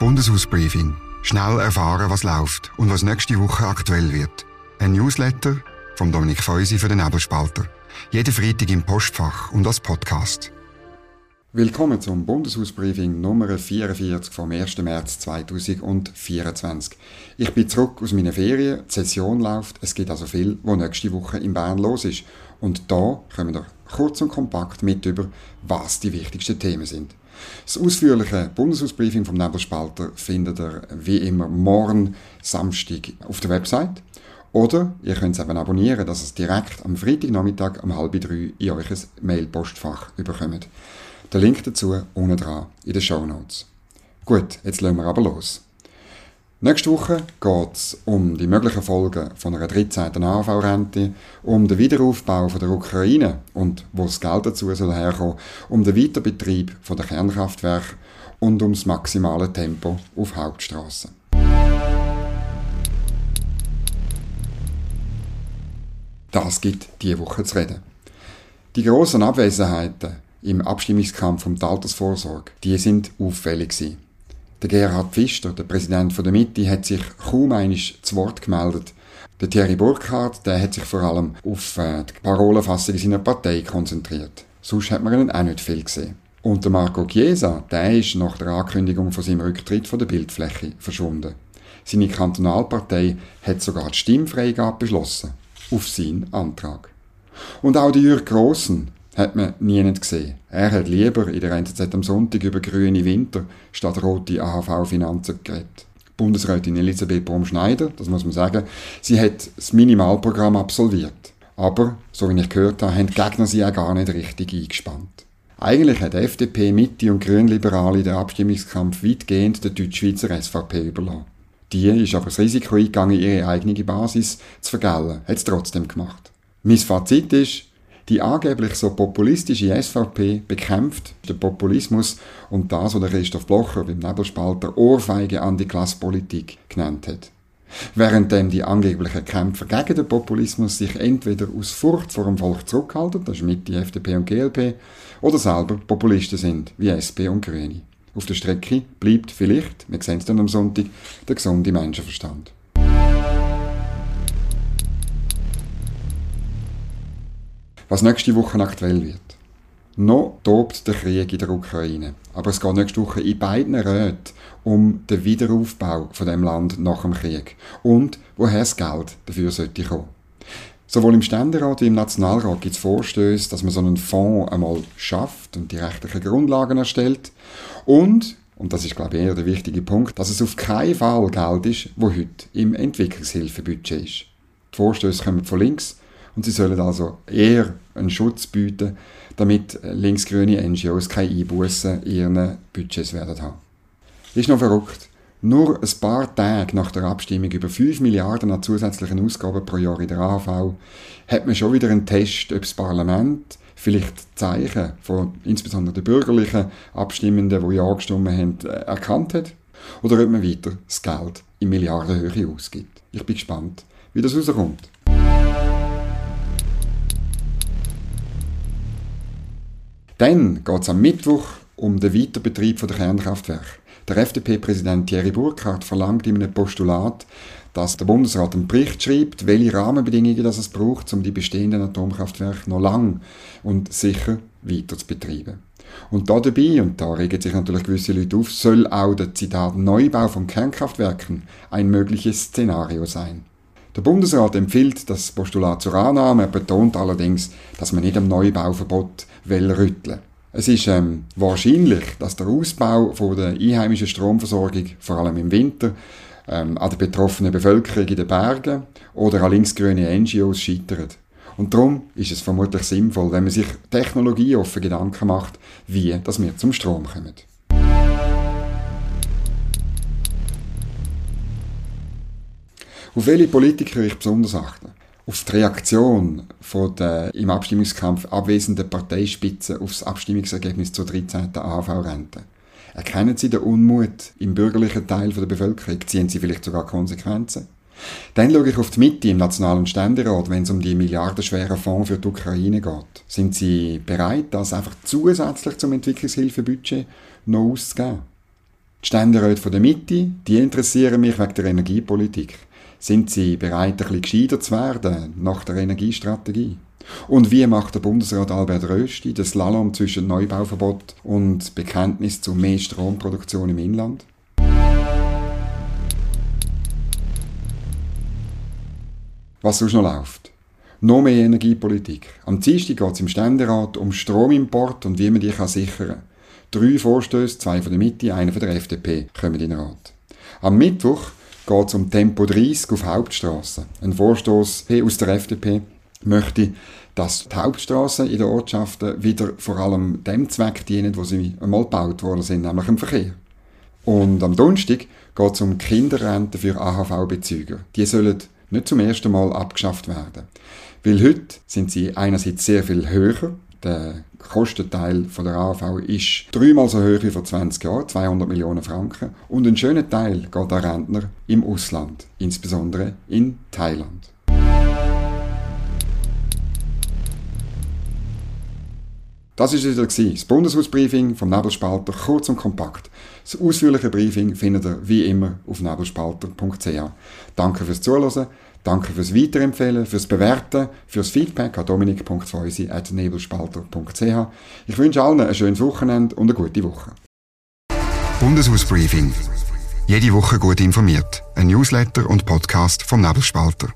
Bundeshausbriefing. Schnell erfahren, was läuft und was nächste Woche aktuell wird. Ein Newsletter von Dominik Feusi für den Nebelspalter. Jeden Freitag im Postfach und als Podcast. Willkommen zum Bundeshausbriefing Nummer 44 vom 1. März 2024. Ich bin zurück aus meinen Ferien, die Session läuft, es gibt also viel, was nächste Woche in Bern los ist. Und da kommen wir kurz und kompakt mit über, was die wichtigsten Themen sind. Das ausführliche Bundeshausbriefing vom Nebelspalter findet ihr wie immer morgen Samstag auf der Website. Oder ihr könnt es eben abonnieren, dass es direkt am Freitagnachmittag um halb drei in euch Mailpostfach überkommt. Der Link dazu unten dran in den Show Notes. Gut, jetzt lassen wir aber los. Nächste Woche geht es um die möglichen Folgen von einer 13. AV-Rente, um den Wiederaufbau von der Ukraine und wo das Geld dazu soll herkommen, um den Weiterbetrieb von der Kernkraftwerke und um das maximale Tempo auf Hauptstraßen. Das gibt diese Woche zu reden. Die grossen Abwesenheiten im Abstimmungskampf um die Altersvorsorge, die sind auffällig gewesen. Der Gerhard Pfister, der Präsident der Mitte, hat sich kaum einig zu Wort gemeldet. Der Thierry Burkhardt, der hat sich vor allem auf äh, die Parolenfassung seiner Partei konzentriert. Sonst hat man ihn auch nicht viel gesehen. Und der Marco Chiesa, der ist nach der Ankündigung von seinem Rücktritt von der Bildfläche verschwunden. Seine Kantonalpartei hat sogar die Stimmfreigabe beschlossen. Auf seinen Antrag. Und auch der Jürg Grossen, hat man nie gesehen. Er hat lieber in der NZZ am Sonntag über grüne Winter statt rote AHV-Finanzen geredet. Bundesrätin Elisabeth Baum-Schneider, das muss man sagen, sie hat das Minimalprogramm absolviert. Aber, so wie ich gehört habe, haben die Gegner sie auch gar nicht richtig eingespannt. Eigentlich hat FDP, Mitte und Grünliberale den Abstimmungskampf weitgehend der Deutschschweizer SVP überlassen. Die ist aber das Risiko eingegangen, ihre eigene Basis zu vergällen. Hat es trotzdem gemacht. Mein Fazit ist, die angeblich so populistische SVP bekämpft den Populismus und das, was Christoph Blocher beim Nebelspalter Ohrfeige an die Klasspolitik genannt hat. Währenddem die angeblichen Kämpfer gegen den Populismus sich entweder aus Furcht vor dem Volk zurückhalten, das ist mit die FDP und GLP, oder selber Populisten sind, wie SP und Grüne. Auf der Strecke bleibt vielleicht, wir sehen es dann am Sonntag, der gesunde Menschenverstand. Was nächste Woche aktuell wird. Noch tobt der Krieg in der Ukraine, aber es geht nächste Woche in beiden Räten um den Wiederaufbau von dem Land nach dem Krieg und woher das Geld dafür sollte kommen. Sowohl im Ständerat wie im Nationalrat gibt es Vorstöße, dass man so einen Fonds einmal schafft und die rechtlichen Grundlagen erstellt und und das ist, glaube ich, eher der wichtige Punkt, dass es auf keinen Fall Geld ist, wo heute im Entwicklungshilfebudget ist. Die Vorstöße kommen von links und sie sollen also eher einen Schutz bieten, damit linksgrüne NGOs keine Einbußen in ihren Budgets werden haben. Ist noch verrückt. Nur ein paar Tage nach der Abstimmung über 5 Milliarden an zusätzlichen Ausgaben pro Jahr in der AV hat man schon wieder einen Test, ob das Parlament vielleicht Zeichen von insbesondere den bürgerlichen Abstimmenden, die ja gestimmt haben, erkannt hat. Oder ob man weiter das Geld in Milliardenhöhe ausgibt. Ich bin gespannt, wie das rauskommt. Dann geht es am Mittwoch um den Weiterbetrieb der Kernkraftwerke. Der FDP-Präsident Thierry Burkhardt verlangt in einem Postulat, dass der Bundesrat einen Bericht schreibt, welche Rahmenbedingungen das es braucht, um die bestehenden Atomkraftwerke noch lang und sicher weiter zu betreiben. Und da dabei, und da regen sich natürlich gewisse Leute auf, soll auch der Zitat Neubau von Kernkraftwerken ein mögliches Szenario sein. Der Bundesrat empfiehlt das Postulat zur Annahme, er betont allerdings, dass man nicht am Neubauverbot rütteln Es ist ähm, wahrscheinlich, dass der Ausbau von der einheimischen Stromversorgung, vor allem im Winter, ähm, an der betroffenen Bevölkerung in den Bergen oder an linksgrüne NGOs scheitert. Und darum ist es vermutlich sinnvoll, wenn man sich technologieoffen Gedanken macht, wie dass wir zum Strom kommen. Auf welche Politiker ich besonders achte? Auf die Reaktion von der im Abstimmungskampf abwesenden Parteispitze auf das Abstimmungsergebnis zur 13. AHV-Rente. Erkennen Sie den Unmut im bürgerlichen Teil der Bevölkerung? Ziehen Sie vielleicht sogar Konsequenzen? Dann schaue ich auf die Mitte im Nationalen Ständerat, wenn es um die milliardenschweren Fonds für die Ukraine geht. Sind Sie bereit, das einfach zusätzlich zum Entwicklungshilfebudget noch auszugeben? Die Ständeräte von der Mitte, die interessieren mich wegen der Energiepolitik. Sind sie bereit, ein bisschen gescheiter zu werden nach der Energiestrategie? Und wie macht der Bundesrat Albert Rösti das Slalom zwischen Neubauverbot und Bekenntnis zu mehr Stromproduktion im Inland? Was sonst noch läuft? Noch mehr Energiepolitik. Am Dienstag geht es im Ständerat um Stromimport und wie man die sichern kann. Drei Vorstöße, zwei von der Mitte, einer von der FDP, kommen in den Rat. Am Mittwoch geht es um Tempo 30 auf Hauptstraßen. Ein Vorstoß aus der FDP möchte, dass die Hauptstraßen in den Ortschaften wieder vor allem dem Zweck dienen, wo sie einmal gebaut worden sind, nämlich im Verkehr. Und am Donnerstag geht es um Kinderrenten für AHV-Bezüger. Die sollen nicht zum ersten Mal abgeschafft werden. Weil heute sind sie einerseits sehr viel höher. Der Kostenteil von der AHV ist dreimal so hoch wie vor 20 Jahren, 200 Millionen Franken. Und ein schöner Teil geht an Rentner im Ausland, insbesondere in Thailand. Das ist wieder das Bundeshausbriefing vom Nebelspalter, kurz und kompakt. Das ausführliche Briefing findet ihr wie immer auf nebelspalter.ch. Danke fürs Zuhören, danke fürs Weiterempfehlen, fürs Bewerten, fürs Feedback an dominik.feusi.nebelspalter.ch. Ich wünsche allen ein schönes Wochenende und eine gute Woche. Bundeshausbriefing. Jede Woche gut informiert. Ein Newsletter und Podcast vom Nebelspalter.